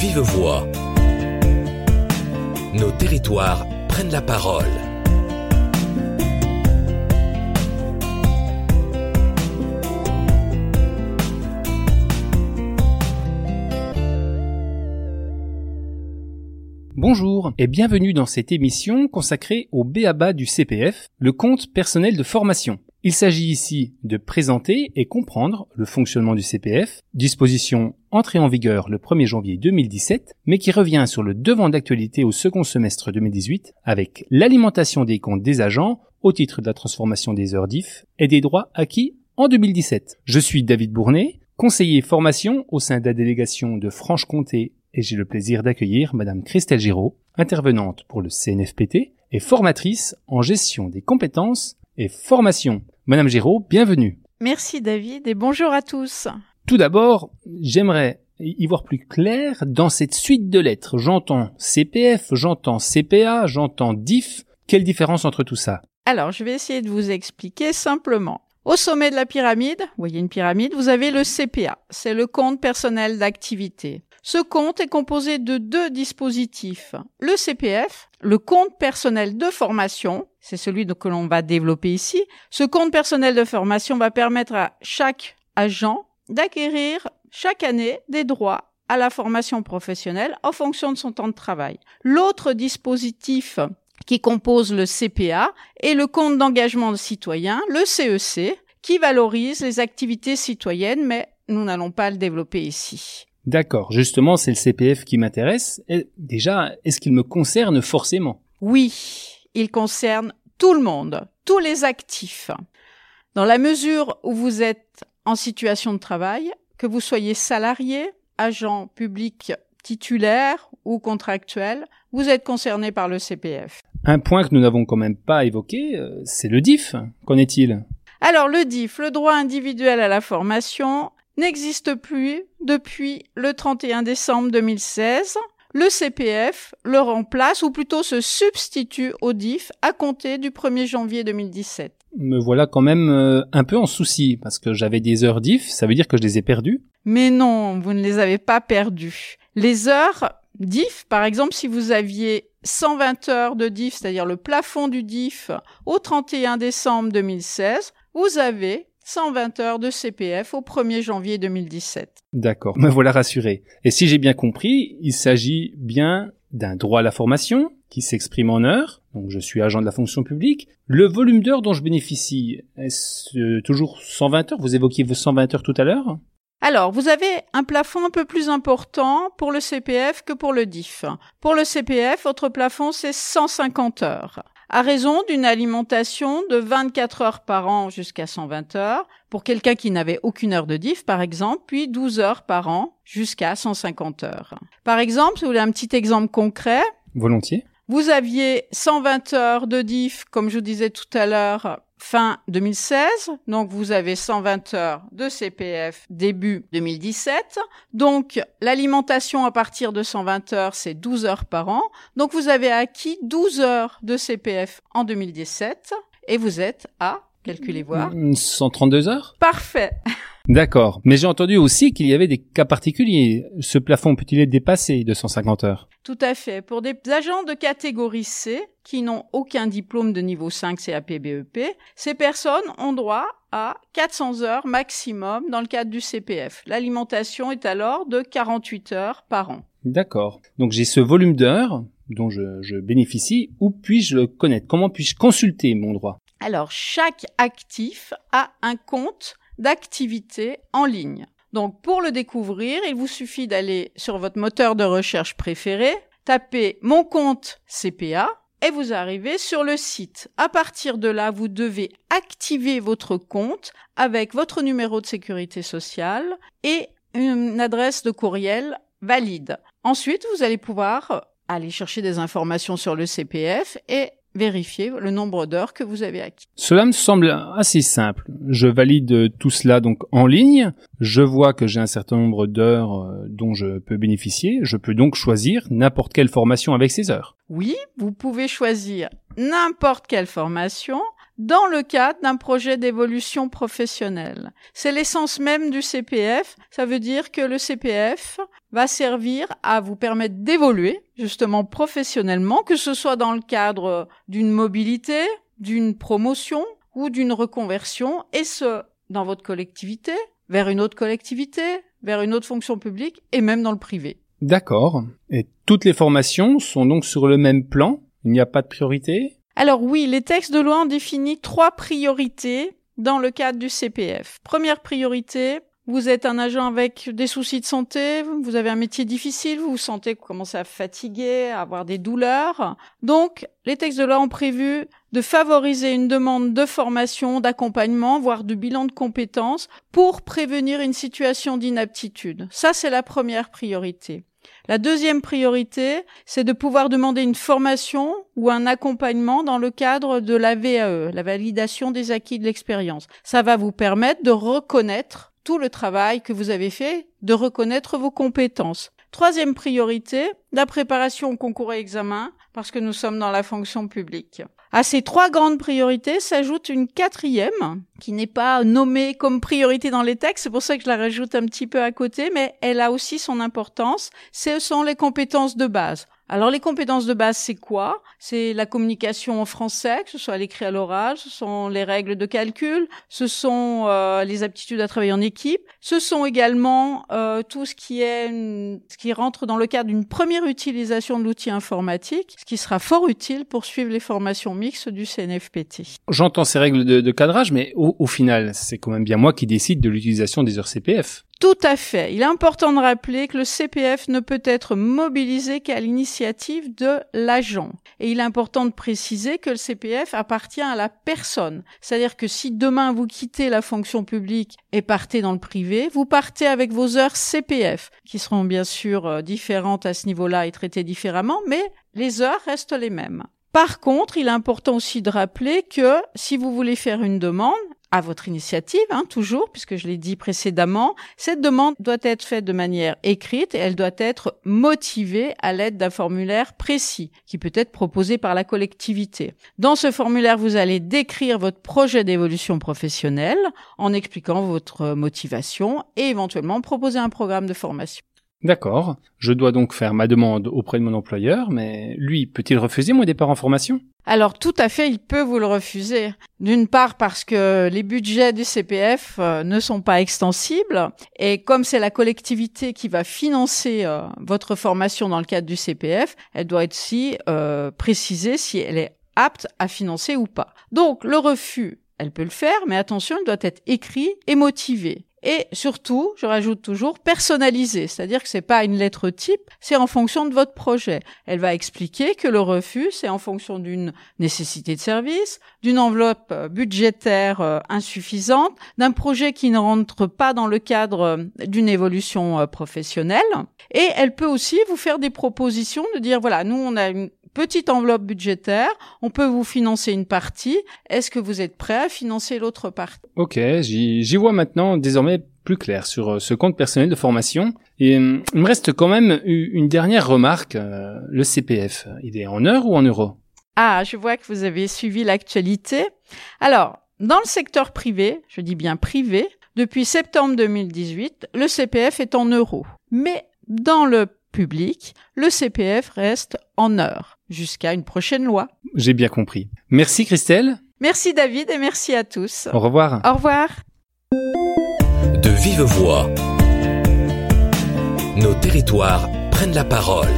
vive voix. Nos territoires prennent la parole. Bonjour et bienvenue dans cette émission consacrée au BABA du CPF, le compte personnel de formation. Il s'agit ici de présenter et comprendre le fonctionnement du CPF, disposition entrée en vigueur le 1er janvier 2017, mais qui revient sur le devant d'actualité au second semestre 2018 avec l'alimentation des comptes des agents au titre de la transformation des heures d'IF et des droits acquis en 2017. Je suis David Bournet, conseiller formation au sein de la délégation de Franche-Comté et j'ai le plaisir d'accueillir Madame Christelle Giraud, intervenante pour le CNFPT et formatrice en gestion des compétences et formation. Madame Giraud, bienvenue. Merci David et bonjour à tous. Tout d'abord, j'aimerais y voir plus clair dans cette suite de lettres. J'entends CPF, j'entends CPA, j'entends DIF. Quelle différence entre tout ça? Alors, je vais essayer de vous expliquer simplement. Au sommet de la pyramide, vous voyez une pyramide, vous avez le CPA, c'est le compte personnel d'activité. Ce compte est composé de deux dispositifs. Le CPF, le compte personnel de formation, c'est celui que l'on va développer ici. Ce compte personnel de formation va permettre à chaque agent d'acquérir chaque année des droits à la formation professionnelle en fonction de son temps de travail. L'autre dispositif qui compose le CPA est le compte d'engagement citoyen, le CEC, e qui valorise les activités citoyennes, mais nous n'allons pas le développer ici. D'accord, justement, c'est le CPF qui m'intéresse. Déjà, est-ce qu'il me concerne forcément? Oui, il concerne tout le monde, tous les actifs. Dans la mesure où vous êtes en situation de travail, que vous soyez salarié, agent public titulaire ou contractuel, vous êtes concerné par le CPF. Un point que nous n'avons quand même pas évoqué, euh, c'est le DIF. Qu'en est-il? Alors le DIF, le droit individuel à la formation, n'existe plus depuis le 31 décembre 2016. Le CPF le remplace ou plutôt se substitue au DIF à compter du 1er janvier 2017. Me voilà quand même euh, un peu en souci parce que j'avais des heures DIF, ça veut dire que je les ai perdues Mais non, vous ne les avez pas perdues. Les heures DIF, par exemple, si vous aviez 120 heures de DIF, c'est-à-dire le plafond du DIF au 31 décembre 2016, vous avez 120 heures de CPF au 1er janvier 2017. D'accord, me voilà rassuré. Et si j'ai bien compris, il s'agit bien d'un droit à la formation qui s'exprime en heures, donc je suis agent de la fonction publique. Le volume d'heures dont je bénéficie, est-ce euh, toujours 120 heures? Vous évoquiez vos 120 heures tout à l'heure alors, vous avez un plafond un peu plus important pour le CPF que pour le DIF. Pour le CPF, votre plafond, c'est 150 heures à raison d'une alimentation de 24 heures par an jusqu'à 120 heures, pour quelqu'un qui n'avait aucune heure de diff, par exemple, puis 12 heures par an jusqu'à 150 heures. Par exemple, si vous voulez un petit exemple concret. Volontiers. Vous aviez 120 heures de diff, comme je vous disais tout à l'heure, fin 2016. Donc vous avez 120 heures de CPF début 2017. Donc l'alimentation à partir de 120 heures, c'est 12 heures par an. Donc vous avez acquis 12 heures de CPF en 2017 et vous êtes à, calculez voir. 132 heures? Parfait. D'accord. Mais j'ai entendu aussi qu'il y avait des cas particuliers. Ce plafond peut-il être dépassé de 150 heures? Tout à fait. Pour des agents de catégorie C qui n'ont aucun diplôme de niveau 5 CAP BEP, ces personnes ont droit à 400 heures maximum dans le cadre du CPF. L'alimentation est alors de 48 heures par an. D'accord. Donc j'ai ce volume d'heures dont je, je bénéficie. Où puis-je le connaître? Comment puis-je consulter mon droit? Alors chaque actif a un compte d'activité en ligne. Donc pour le découvrir, il vous suffit d'aller sur votre moteur de recherche préféré, taper mon compte CPA et vous arrivez sur le site. À partir de là, vous devez activer votre compte avec votre numéro de sécurité sociale et une adresse de courriel valide. Ensuite, vous allez pouvoir aller chercher des informations sur le CPF et vérifier le nombre d'heures que vous avez acquis. Cela me semble assez simple. Je valide tout cela donc en ligne. Je vois que j'ai un certain nombre d'heures euh, dont je peux bénéficier. Je peux donc choisir n'importe quelle formation avec ces heures. Oui, vous pouvez choisir n'importe quelle formation dans le cadre d'un projet d'évolution professionnelle. C'est l'essence même du CPF. Ça veut dire que le CPF va servir à vous permettre d'évoluer justement professionnellement, que ce soit dans le cadre d'une mobilité, d'une promotion ou d'une reconversion, et ce, dans votre collectivité, vers une autre collectivité, vers une autre fonction publique et même dans le privé. D'accord. Et toutes les formations sont donc sur le même plan? Il n'y a pas de priorité? Alors oui, les textes de loi ont défini trois priorités dans le cadre du CPF. Première priorité, vous êtes un agent avec des soucis de santé, vous avez un métier difficile, vous vous sentez commencer à fatiguer, à avoir des douleurs. Donc, les textes de loi ont prévu de favoriser une demande de formation, d'accompagnement, voire de bilan de compétences pour prévenir une situation d'inaptitude. Ça, c'est la première priorité. La deuxième priorité, c'est de pouvoir demander une formation ou un accompagnement dans le cadre de la VAE, la validation des acquis de l'expérience. Ça va vous permettre de reconnaître tout le travail que vous avez fait, de reconnaître vos compétences. Troisième priorité, la préparation au concours et examen, parce que nous sommes dans la fonction publique. À ces trois grandes priorités s'ajoute une quatrième, qui n'est pas nommée comme priorité dans les textes, c'est pour ça que je la rajoute un petit peu à côté, mais elle a aussi son importance, ce sont les compétences de base. Alors les compétences de base, c'est quoi? C'est la communication en français, que ce soit à l'écrit à l'oral, ce sont les règles de calcul, ce sont euh, les aptitudes à travailler en équipe, ce sont également euh, tout ce qui est ce qui rentre dans le cadre d'une première utilisation de l'outil informatique, ce qui sera fort utile pour suivre les formations mixtes du CNFPT. J'entends ces règles de, de cadrage, mais au, au final, c'est quand même bien moi qui décide de l'utilisation des heures CPF. Tout à fait. Il est important de rappeler que le CPF ne peut être mobilisé qu'à l'initiative de l'agent. Et il est important de préciser que le CPF appartient à la personne. C'est-à-dire que si demain vous quittez la fonction publique et partez dans le privé, vous partez avec vos heures CPF, qui seront bien sûr euh, différentes à ce niveau-là et traitées différemment, mais les heures restent les mêmes. Par contre, il est important aussi de rappeler que si vous voulez faire une demande, à votre initiative, hein, toujours, puisque je l'ai dit précédemment, cette demande doit être faite de manière écrite et elle doit être motivée à l'aide d'un formulaire précis qui peut être proposé par la collectivité. Dans ce formulaire, vous allez décrire votre projet d'évolution professionnelle en expliquant votre motivation et éventuellement proposer un programme de formation. D'accord. Je dois donc faire ma demande auprès de mon employeur, mais lui, peut-il refuser mon départ en formation? Alors tout à fait, il peut vous le refuser. D'une part parce que les budgets du CPF euh, ne sont pas extensibles et comme c'est la collectivité qui va financer euh, votre formation dans le cadre du CPF, elle doit être aussi euh, précisée si elle est apte à financer ou pas. Donc le refus, elle peut le faire, mais attention, il doit être écrit et motivé. Et surtout, je rajoute toujours personnalisé, c'est-à-dire que c'est pas une lettre type, c'est en fonction de votre projet. Elle va expliquer que le refus, c'est en fonction d'une nécessité de service, d'une enveloppe euh, budgétaire euh, insuffisante, d'un projet qui ne rentre pas dans le cadre euh, d'une évolution professionnelle. Et elle peut aussi vous faire des propositions de dire voilà, nous on a une petite enveloppe budgétaire, on peut vous financer une partie. Est-ce que vous êtes prêt à financer l'autre partie? Ok, j'y vois maintenant désormais plus clair sur euh, ce compte personnel de formation. Et euh, il me reste quand même une dernière remarque. Euh, le CPF, il est en heures ou en euros Ah, je vois que vous avez suivi l'actualité. Alors, dans le secteur privé, je dis bien privé, depuis septembre 2018, le CPF est en euros. Mais dans le public, le CPF reste en heures jusqu'à une prochaine loi. J'ai bien compris. Merci Christelle. Merci David et merci à tous. Au revoir. Au revoir. De vive voix. Nos territoires prennent la parole.